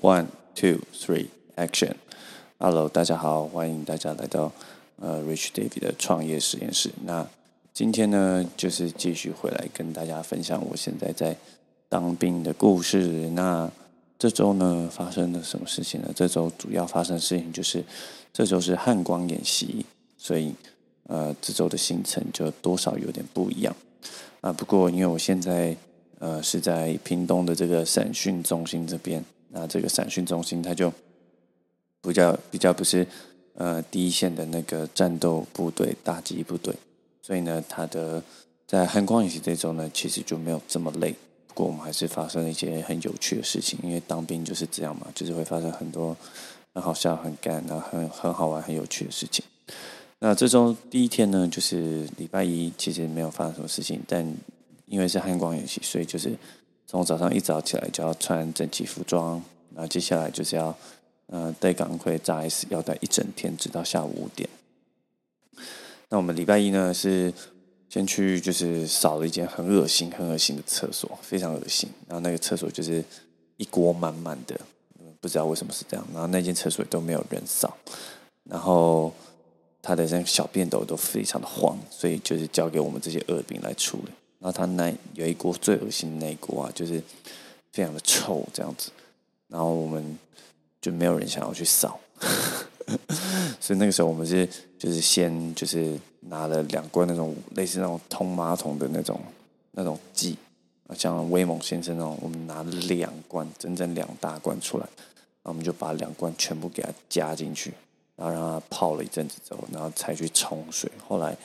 One, two, three, action! Hello，大家好，欢迎大家来到呃 Rich David 的创业实验室。那今天呢，就是继续回来跟大家分享我现在在当兵的故事。那这周呢，发生了什么事情呢？这周主要发生的事情就是这周是汉光演习，所以呃，这周的行程就多少有点不一样啊。不过因为我现在呃是在屏东的这个审讯中心这边。那这个散训中心，它就比较比较不是呃第一线的那个战斗部队、打击部队，所以呢，它的在汉光演习这周呢，其实就没有这么累。不过我们还是发生了一些很有趣的事情，因为当兵就是这样嘛，就是会发生很多很好笑、很干、然后很很好玩、很有趣的事情。那这周第一天呢，就是礼拜一，其实没有发生什么事情，但因为是汉光演习，所以就是。从早上一早起来就要穿整齐服装，那接下来就是要，呃，带钢盔扎 S，要带一整天，直到下午五点。那我们礼拜一呢是先去就是扫了一间很恶心、很恶心的厕所，非常恶心。然后那个厕所就是一锅满满的，不知道为什么是这样。然后那间厕所都没有人扫，然后他的那个小便斗都非常的黄，所以就是交给我们这些恶兵来处理。然后他那有一锅最恶心的那一锅啊，就是非常的臭这样子，然后我们就没有人想要去扫，所以那个时候我们是就是先就是拿了两罐那种类似那种通马桶的那种那种剂啊，像威猛先生那种，我们拿了两罐，整整两大罐出来，然后我们就把两罐全部给它加进去，然后让它泡了一阵子之后，然后才去冲水，后来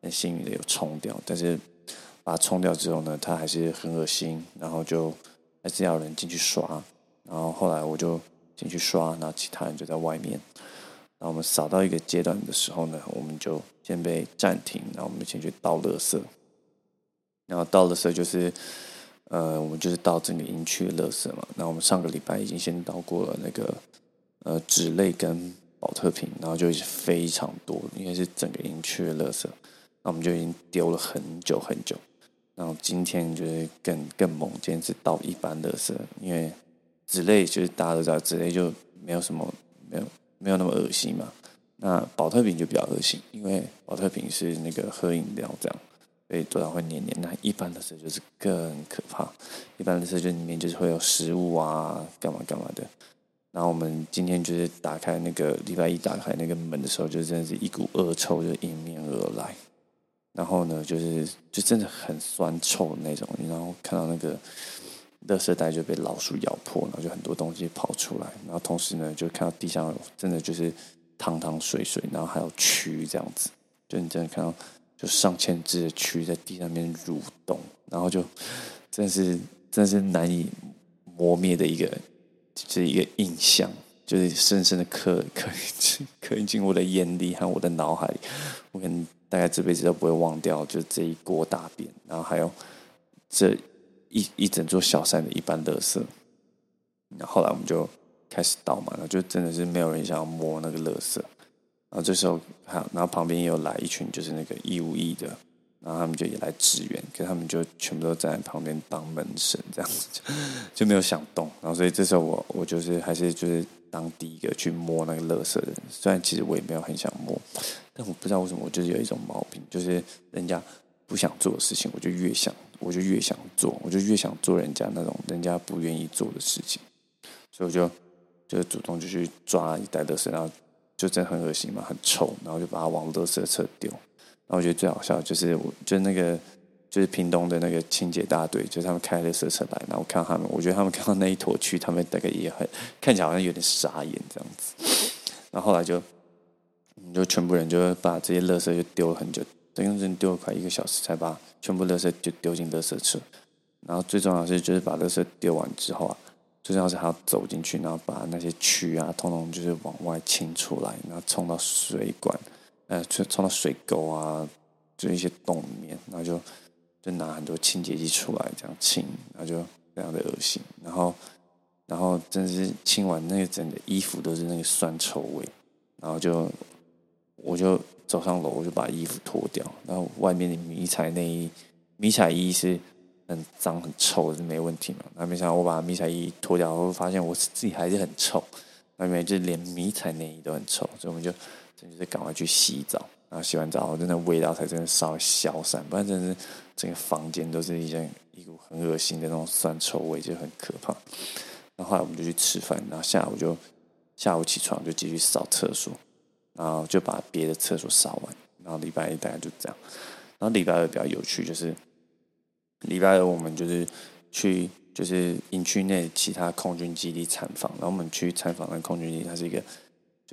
很幸运的有冲掉，但是。把它冲掉之后呢，它还是很恶心，然后就还是要人进去刷，然后后来我就进去刷，然后其他人就在外面。然后我们扫到一个阶段的时候呢，我们就先被暂停，然后我们先去倒垃圾。然后倒垃圾就是，呃，我们就是倒整个营区的垃圾嘛。那我们上个礼拜已经先倒过了那个呃纸类跟保特瓶，然后就非常多，因为是整个营区的垃圾，那我们就已经丢了很久很久。然后今天就是更更猛，今天是倒一般的色，因为纸类就是大家都知道，纸类就没有什么没有没有那么恶心嘛。那保特瓶就比较恶心，因为保特瓶是那个喝饮料这样，所以多少会黏黏。那一般的色就是更可怕，一般的色就里面就是会有食物啊，干嘛干嘛的。然后我们今天就是打开那个礼拜一打开那个门的时候，就真的是一股恶臭就迎面而来。然后呢，就是就真的很酸臭的那种，然后看到那个垃圾袋就被老鼠咬破，然后就很多东西跑出来，然后同时呢，就看到地上真的就是汤汤水水，然后还有蛆这样子，就你真的看到就上千只的蛆在地上面蠕动，然后就真是真是难以磨灭的一个就是一个印象，就是深深的刻刻 刻印进我的眼里和我的脑海里，我跟。大概这辈子都不会忘掉，就这一锅大便，然后还有这一一整座小山的一般垃圾。然后后来我们就开始倒嘛，然后就真的是没有人想要摸那个垃圾。然后这时候还，然后旁边也有来一群就是那个义务役的，然后他们就也来支援，可他们就全部都站在旁边当门神这样子，就没有想动。然后所以这时候我我就是还是就是当第一个去摸那个垃圾的人，虽然其实我也没有很想摸。但我不知道为什么，我就是有一种毛病，就是人家不想做的事情，我就越想，我就越想做，我就越想做人家那种人家不愿意做的事情，所以我就就主动就去抓一袋垃圾，然后就真的很恶心嘛，很臭，然后就把它往垃圾车丢。然后我觉得最好笑就是，我就那个 就是屏东的那个清洁大队，就是他们开垃圾车来，然后看他们，我觉得他们看到那一坨蛆，他们大概也很看起来好像有点傻眼这样子。然后后来就。就全部人就把这些垃圾就丢了很久，等于真丢了快一个小时才把全部垃圾就丢进垃圾车。然后最重要的是，就是把垃圾丢完之后啊，最重要是还要走进去，然后把那些蛆啊，通通就是往外清出来，然后冲到水管，呃，冲冲到水沟啊，就一些洞里面，然后就就拿很多清洁剂出来这样清，然后就非常的恶心。然后，然后真是清完那个整个衣服都是那个酸臭味，然后就。我就走上楼，我就把衣服脱掉，然后外面的迷彩内衣、迷彩衣是很脏很臭是没问题嘛。那没想到我把迷彩衣脱掉后，发现我自己还是很臭，那边就连迷彩内衣都很臭，所以我们就真的是赶快去洗澡。然后洗完澡，真的味道才真的稍微消散，不然真的是整个房间都是一些一股很恶心的那种酸臭味，就很可怕。然后后来我们就去吃饭，然后下午就下午起床就继续扫厕所，然后就把别的厕所扫完。然后礼拜一大概就这样。然后礼拜二比较有趣，就是礼拜二我们就是去就是营区内其他空军基地参访，然后我们去参访那空军基地，它是一个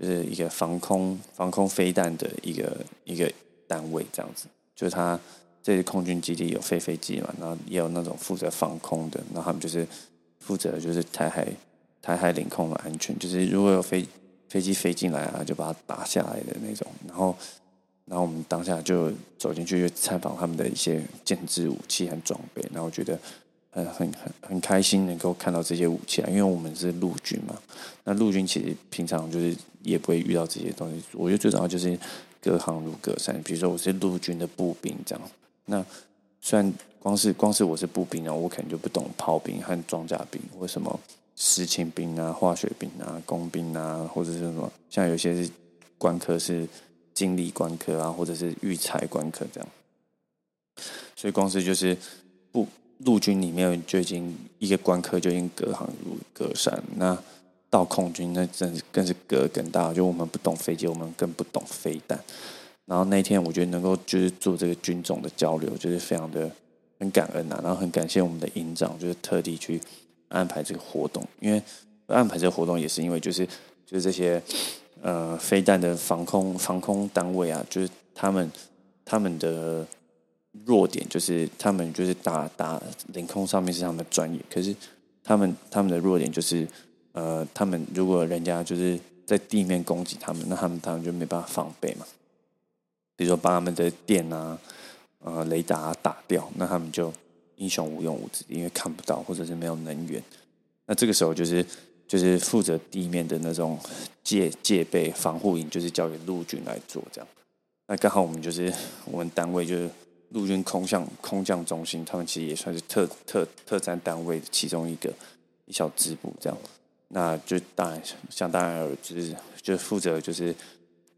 就是一个防空防空飞弹的一个一个单位，这样子。就是它这些空军基地有飞飞机嘛，然后也有那种负责防空的，然后他们就是。负责就是台海台海领空的安全，就是如果有飞飞机飞进来啊，就把它打下来的那种。然后，然后我们当下就走进去参访他们的一些建制武器和装备。然后觉得很很很很开心能够看到这些武器啊，因为我们是陆军嘛。那陆军其实平常就是也不会遇到这些东西。我觉得最主要就是隔行如隔山。比如说我是陆军的步兵这样，那虽然。光是光是我是步兵啊，我可能就不懂炮兵和装甲兵，或什么实勤兵啊、化学兵啊、工兵啊，或者是什么，像有些是官科是经理官科啊，或者是育才官科这样。所以光是就是不陆军里面就已经一个官科就已经隔行如隔山，那到空军那真是更是隔更大，就我们不懂飞机，我们更不懂飞弹。然后那天我觉得能够就是做这个军种的交流，就是非常的。很感恩呐，然后很感谢我们的营长，就是特地去安排这个活动。因为安排这个活动也是因为，就是就是这些呃飞弹的防空防空单位啊，就是他们他们的弱点就是他们就是打打领空上面是他们的专业，可是他们他们的弱点就是呃他们如果人家就是在地面攻击他们，那他们当然就没办法防备嘛。比如说把他们的电啊。呃，雷达打掉，那他们就英雄无用武之地，因为看不到或者是没有能源。那这个时候就是就是负责地面的那种戒戒备防护营，就是交给陆军来做这样。那刚好我们就是我们单位就是陆军空降空降中心，他们其实也算是特特特战单位的其中一个一小支部这样。那就当然像当然就是，就负责就是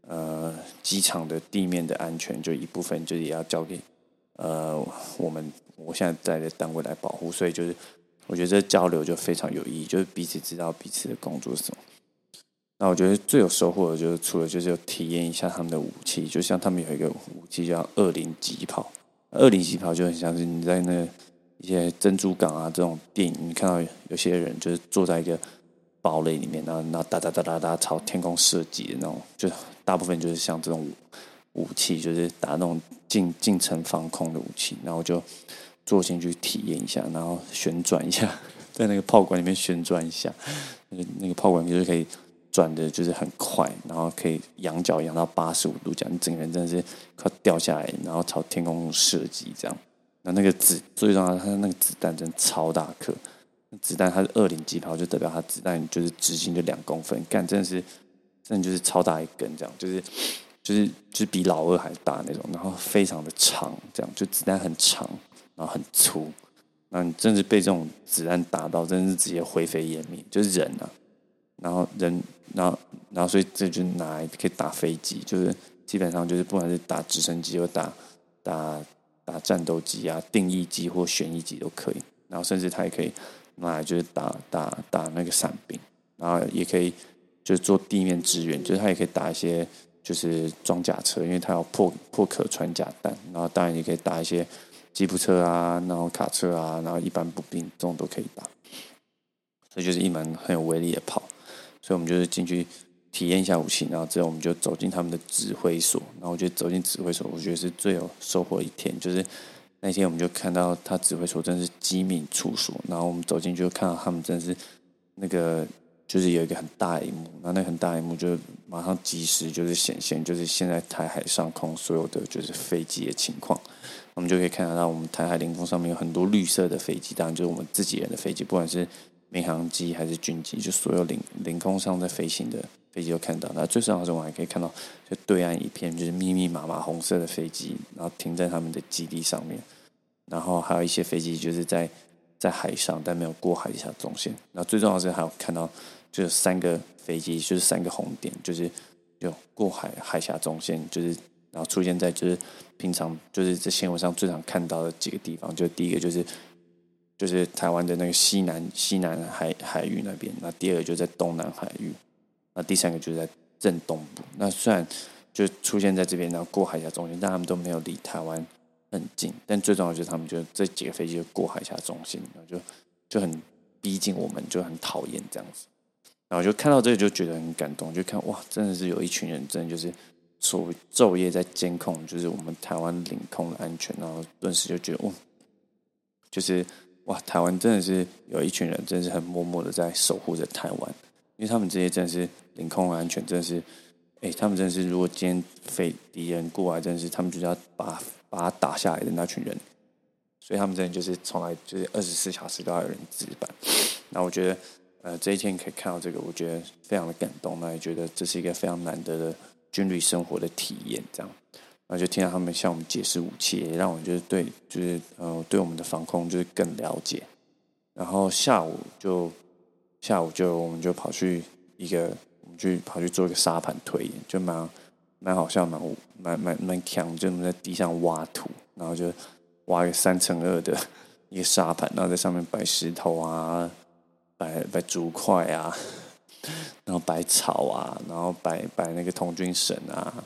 呃机场的地面的安全，就一部分就是也要交给。呃，我们我现在在的单位来保护，所以就是我觉得这交流就非常有意义，就是彼此知道彼此的工作是什么。那我觉得最有收获的就是，除了就是体验一下他们的武器，就像他们有一个武器叫二零级炮，二零级炮就很像是你在那一些珍珠港啊这种电影，你看到有些人就是坐在一个堡垒里面，然后然后哒哒哒哒哒朝天空射击的那种，就大部分就是像这种。武器就是打那种近近程防空的武器，然后就坐进去体验一下，然后旋转一下，在那个炮管里面旋转一下，那个那个炮管就是可以转的，就是很快，然后可以仰角仰到八十五度，这样你整个人真的是快掉下来，然后朝天空射击这样。那那个子最重要，它那个子弹真超大颗，子弹它是二零机炮，就代表它子弹就是直径就两公分，干真的是真的就是超大一根这样，就是。就是就是比老二还大那种，然后非常的长，这样就子弹很长，然后很粗，那你真是被这种子弹打到，真是直接灰飞烟灭，就是人啊，然后人，然后然后所以这就拿来可以打飞机，就是基本上就是不管是打直升机或打打打战斗机啊，定义机或旋翼机都可以，然后甚至它也可以拿来就是打打打那个伞兵，然后也可以就是做地面支援，就是它也可以打一些。就是装甲车，因为它要破破壳穿甲弹，然后当然也可以打一些吉普车啊，然后卡车啊，然后一般步兵这种都可以打，所以就是一门很有威力的炮。所以我们就是进去体验一下武器，然后之后我们就走进他们的指挥所，然后我觉得走进指挥所，我觉得是最有收获一天。就是那天我们就看到他指挥所真是机敏处所，然后我们走进去就看到他们真是那个。就是有一个很大的荧幕，那那很大荧幕就马上及时就是显现，就是现在台海上空所有的就是飞机的情况，我们就可以看得到我们台海领空上面有很多绿色的飞机，当然就是我们自己人的飞机，不管是民航机还是军机，就所有领领空上在飞行的飞机都看到。那最重要的是，我还可以看到就对岸一片就是密密麻麻红色的飞机，然后停在他们的基地上面。然后还有一些飞机就是在在海上，但没有过海峡中线。然后最重要的是还有看到，就是三个飞机，就是三个红点，就是有过海海峡中线，就是然后出现在就是平常就是在新闻上最常看到的几个地方。就第一个就是就是台湾的那个西南西南海海域那边，那第二个就在东南海域，那第三个就在正东部。那虽然就出现在这边，然后过海峡中心，但他们都没有离台湾很近。但最重要就是他们就这几个飞机就过海峡中心，然后就就很逼近我们，就很讨厌这样子。然后就看到这个就觉得很感动，就看哇，真的是有一群人，真的就是所昼夜在监控，就是我们台湾领空的安全。然后顿时就觉得，哇，就是哇，台湾真的是有一群人，真是很默默的在守护着台湾，因为他们这些真的是领空安全，真的是。哎，他们真的是，如果今天匪敌人过来，真的是他们就是要把把他打下来的那群人，所以他们真的就是从来就是二十四小时都要有人值班。那我觉得，呃，这一天可以看到这个，我觉得非常的感动。那也觉得这是一个非常难得的军旅生活的体验。这样，然后就听到他们向我们解释武器，也让我就是对，就是呃，对我们的防空就是更了解。然后下午就下午就我们就跑去一个。我们去跑去做一个沙盘推演，就蛮蛮好笑，蛮蛮蛮蛮强，就在地上挖土，然后就挖一个三乘二的 一个沙盘，然后在上面摆石头啊，摆摆竹块啊，然后摆草啊，然后摆摆那个童军绳啊，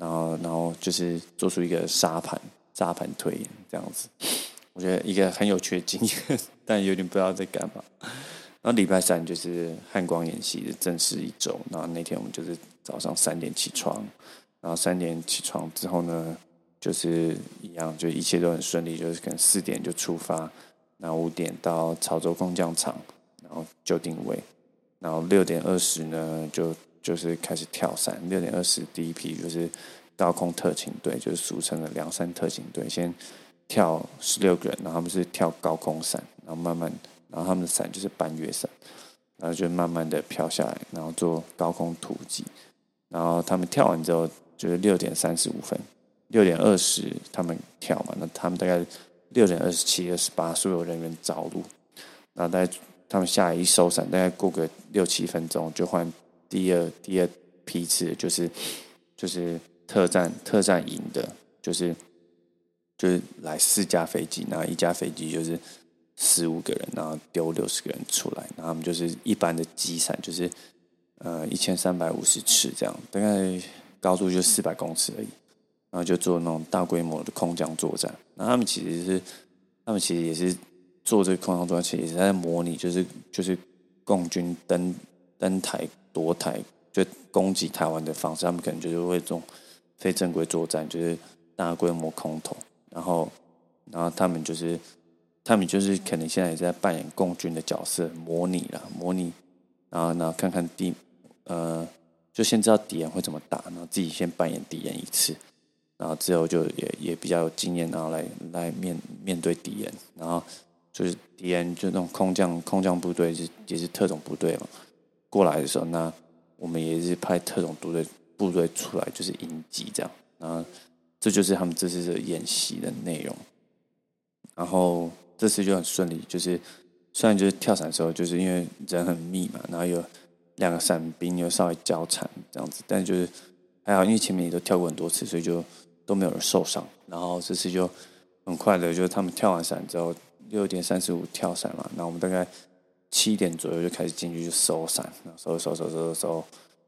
然后然后就是做出一个沙盘沙盘推演这样子，我觉得一个很有趣的经验，但有点不知道在干嘛。然后礼拜三就是汉光演习的正式一周，然后那天我们就是早上三点起床，然后三点起床之后呢，就是一样，就一切都很顺利，就是可能四点就出发，然后五点到潮州空降场，然后就定位，然后六点二十呢就就是开始跳伞，六点二十第一批就是高空特勤队，就是俗称的梁山特勤队，先跳十六个人，然后他们是跳高空伞，然后慢慢。然后他们的伞就是半月伞，然后就慢慢的飘下来，然后做高空突击。然后他们跳完之后，就是六点三十五分，六点二十他们跳嘛，那他们大概六点二十七、二十八，所有人员着陆。然后大概他们下来一收伞，大概过个六七分钟，就换第二第二批次，就是就是特战特战营的，就是就是来四架飞机，然后一架飞机就是。十五个人，然后丢六十个人出来，然后他们就是一般的机伞，就是呃一千三百五十尺这样，大概高度就四百公尺而已，然后就做那种大规模的空降作战。那他们其实是，他们其实也是做这个空降作战，其实也是在模拟，就是就是共军登登台夺台，就攻击台湾的方式。他们可能就是会这种非正规作战，就是大规模空投，然后然后他们就是。他们就是可能现在也在扮演共军的角色，模拟了，模拟，然后呢，看看敌，呃，就先知道敌人会怎么打，然后自己先扮演敌人一次，然后之后就也也比较有经验，然后来来面面对敌人，然后就是敌人就那种空降空降部队是也是特种部队嘛，过来的时候，那我们也是派特种部队部队出来，就是迎击这样，然后这就是他们这次的演习的内容，然后。这次就很顺利，就是虽然就是跳伞的时候，就是因为人很密嘛，然后有两个伞兵又稍微交缠这样子，但就是还好，因为前面也都跳过很多次，所以就都没有人受伤。然后这次就很快的，就是他们跳完伞之后，六点三十五跳伞嘛，那我们大概七点左右就开始进去就收伞，收收收收收，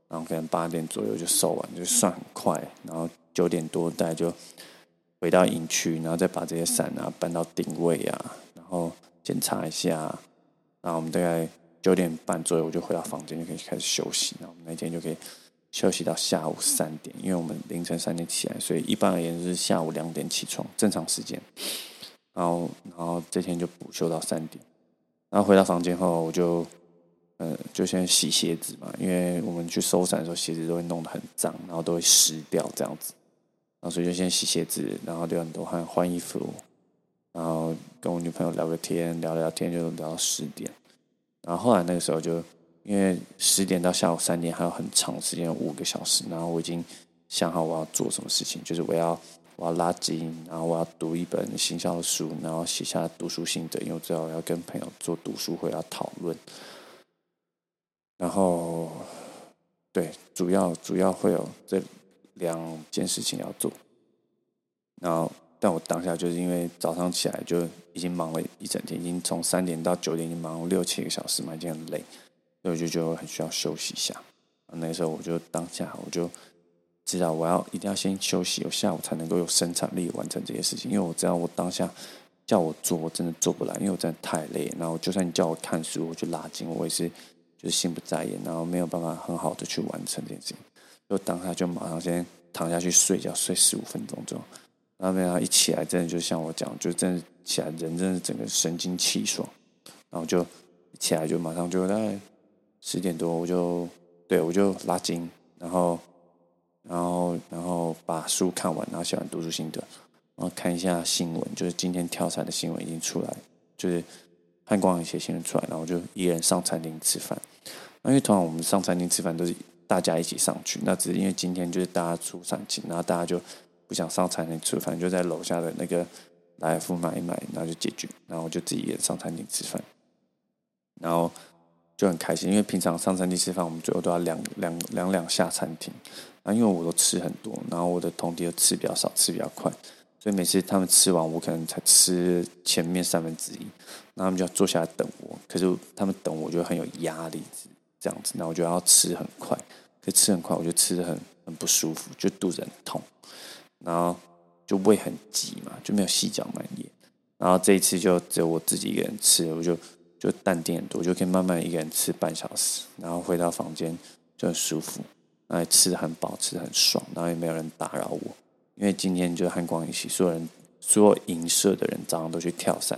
然后可能八点左右就收完，就算很快。然后九点多大概就回到营区，然后再把这些伞啊搬到定位啊。然后检查一下，然后我们大概九点半左右我就回到房间，就可以开始休息。然后我们那天就可以休息到下午三点，因为我们凌晨三点起来，所以一般而言就是下午两点起床，正常时间。然后，然后这天就补休到三点。然后回到房间后，我就呃就先洗鞋子嘛，因为我们去收伞的时候鞋子都会弄得很脏，然后都会湿掉这样子。然后所以就先洗鞋子，然后流很多汗，换衣服。然后跟我女朋友聊个天，聊聊天就聊到十点。然后后来那个时候就因为十点到下午三点还有很长时间，五个小时。然后我已经想好我要做什么事情，就是我要我要拉筋，然后我要读一本行销的书，然后写下读书心得，因为我知道我要跟朋友做读书会要讨论。然后，对，主要主要会有这两件事情要做。然后，但我当下就是因为早上起来就已经忙了一整天，已经从三点到九点，已经忙了六七个小时嘛，已经很累，所以我就觉得很需要休息一下。那时候我就当下我就。知道我要一定要先休息，我下午才能够有生产力完成这些事情。因为我知道我当下叫我做，我真的做不来，因为我真的太累。然后就算你叫我看书，我去拉筋，我也是就是心不在焉，然后没有办法很好的去完成这件事情。就当下就马上先躺下去睡觉，睡十五分钟之后。然后没想一起来，真的就像我讲，就真的起来人真的整个神清气爽。然后就起来就马上就在十点多，我就对我就拉筋，然后。然后，然后把书看完，然后写完读书心得，然后看一下新闻，就是今天跳伞的新闻已经出来，就是汉光一些新闻出来，然后就一人上餐厅吃饭。那因为通常我们上餐厅吃饭都是大家一起上去，那只是因为今天就是大家出产情，然后大家就不想上餐厅吃饭，就在楼下的那个来福买一买，然后就解决，然后就自己一人上餐厅吃饭，然后就很开心，因为平常上餐厅吃饭，我们最后都要两两两两下餐厅。啊，因为我都吃很多，然后我的同弟又吃比较少，吃比较快，所以每次他们吃完，我可能才吃前面三分之一，那他们就要坐下来等我。可是他们等我就很有压力，这样子，那我就要吃很快，可吃很快，我就吃的很很不舒服，就肚子很痛，然后就胃很急嘛，就没有细嚼慢咽。然后这一次就只有我自己一个人吃，我就就淡定很多，就可以慢慢一个人吃半小时，然后回到房间就很舒服。哎，吃很饱，吃的很爽，然后也没有人打扰我，因为今天就汉光一起，所有人，所有营社的人早上都去跳伞，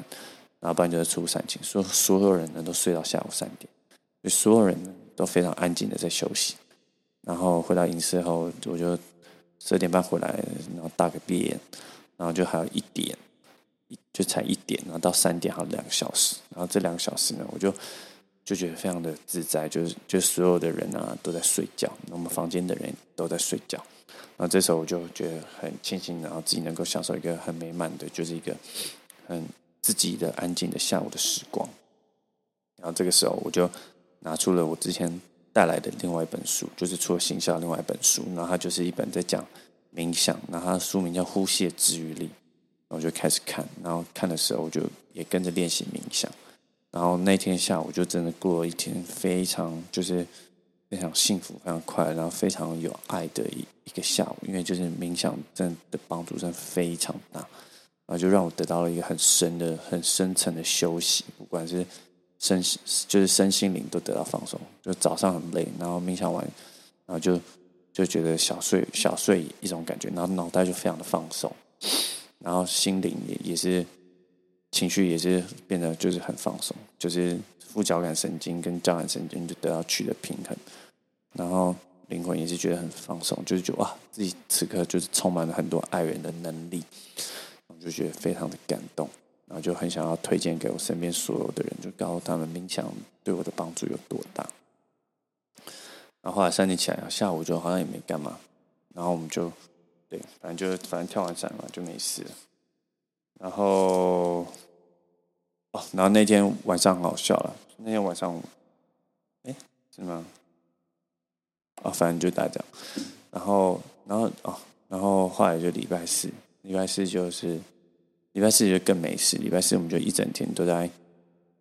然后不然就是出伞情，所所有人呢都睡到下午三点，就所有人都非常安静的在休息，然后回到营社后，我就十二点半回来，然后大个便，然后就还有一点，就才一点，然后到三点还有两个小时，然后这两个小时呢，我就。就觉得非常的自在，就是就所有的人啊都在睡觉，那我们房间的人都在睡觉，然后这时候我就觉得很庆幸，然后自己能够享受一个很美满的，就是一个很自己的安静的下午的时光。然后这个时候我就拿出了我之前带来的另外一本书，就是除了形象另外一本书，然后它就是一本在讲冥想，然后它的书名叫《呼吸的治愈力》，开始看，然后看的时候我就也跟着练习冥想。然后那天下午就真的过了一天，非常就是非常幸福、非常快，然后非常有爱的一一个下午。因为就是冥想真的帮助真的非常大，然后就让我得到了一个很深的、很深层的休息，不管是身就是身心灵都得到放松。就早上很累，然后冥想完，然后就就觉得小睡小睡一种感觉，然后脑袋就非常的放松，然后心灵也也是。情绪也是变得就是很放松，就是副交感神经跟交感神经就得到取得平衡，然后灵魂也是觉得很放松，就是觉得哇，自己此刻就是充满了很多爱人的能力，我就觉得非常的感动，然后就很想要推荐给我身边所有的人，就告诉他们冥想对我的帮助有多大。然后后来三点起来，下午就好像也没干嘛，然后我们就对，反正就反正跳完伞嘛就没事了，然后。哦，然后那天晚上好笑了。那天晚上，哎，是吗？哦，反正就大家。然后，然后哦，然后后来就礼拜四，礼拜四就是礼拜四就更没事。礼拜四我们就一整天都在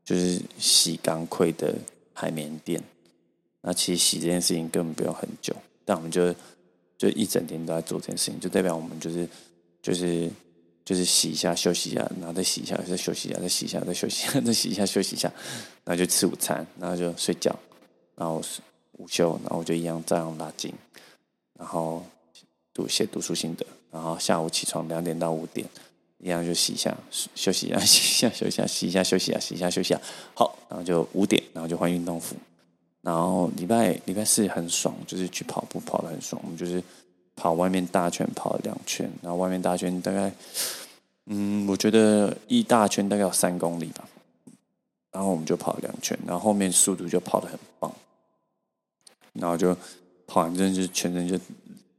就是洗钢盔的海绵垫。那其实洗这件事情根本不用很久，但我们就就一整天都在做这件事情，就代表我们就是就是。就是洗一下，休息一下，然后再洗一下，再休息一下，再洗一下，再休息一下，再洗一下，休息一下，然后就吃午餐，然后就睡觉，然后午休，然后我就一样照样拉筋，然后读写读书心得，然后下午起床两点到五点，一样就洗一下，休息一下，洗一下，休息一下，洗一下，休息一下，洗一下，休息一下，好，然后就五点，然后就换运动服，然后礼拜礼拜四很爽，就是去跑步跑的很爽，我们就是。跑外面大圈跑了两圈，然后外面大圈大概，嗯，我觉得一大圈大概有三公里吧，然后我们就跑了两圈，然后后面速度就跑得很棒，然后就跑完之后就全身就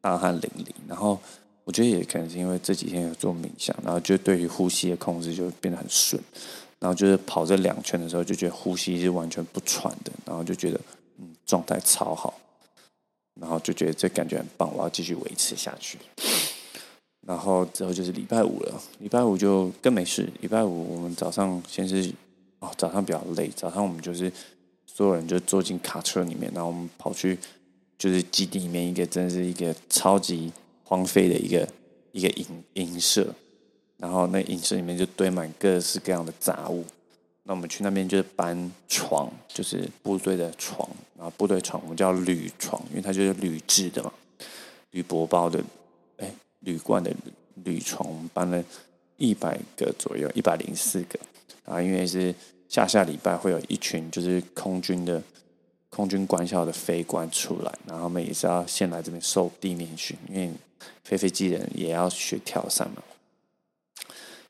大汗淋漓，然后我觉得也可能是因为这几天有做冥想，然后就对于呼吸的控制就变得很顺，然后就是跑这两圈的时候就觉得呼吸是完全不喘的，然后就觉得嗯状态超好，然后就觉得这感觉很棒，我要继续维持下去。然后之后就是礼拜五了，礼拜五就更没事。礼拜五我们早上先是哦早上比较累，早上我们就是所有人就坐进卡车里面，然后我们跑去就是基地里面一个真是一个超级。荒废的一个一个营营舍，然后那营舍里面就堆满各式各样的杂物。那我们去那边就是搬床，就是部队的床，然后部队床我们叫铝床，因为它就是铝制的嘛，铝箔包的，哎，铝罐的铝床，我们搬了一百个左右，一百零四个。然后因为是下下礼拜会有一群就是空军的。空军官校的飞官出来，然后他们也是要先来这边受地面训，因为飞飞机人也要学跳伞嘛。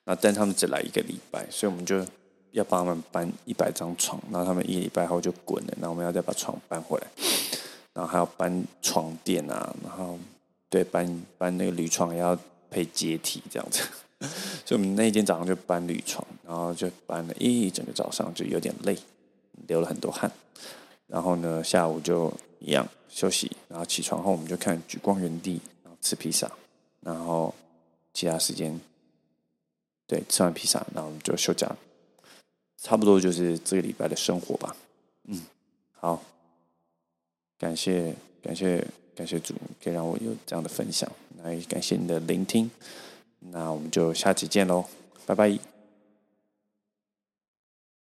那但他们只来一个礼拜，所以我们就要帮他们搬一百张床，然后他们一礼拜后就滚了，然后我们要再把床搬回来，然后还要搬床垫啊，然后对搬搬那个铝床也要配阶梯这样子，所以我们那一天早上就搬铝床，然后就搬了一整个早上，就有点累，流了很多汗。然后呢，下午就一样休息，然后起床后我们就看《举光原地》，然后吃披萨，然后其他时间，对，吃完披萨，然后我们就休假，差不多就是这个礼拜的生活吧。嗯，好，感谢感谢感谢主，可以让我有这样的分享，那也感谢你的聆听，那我们就下期见喽，拜拜。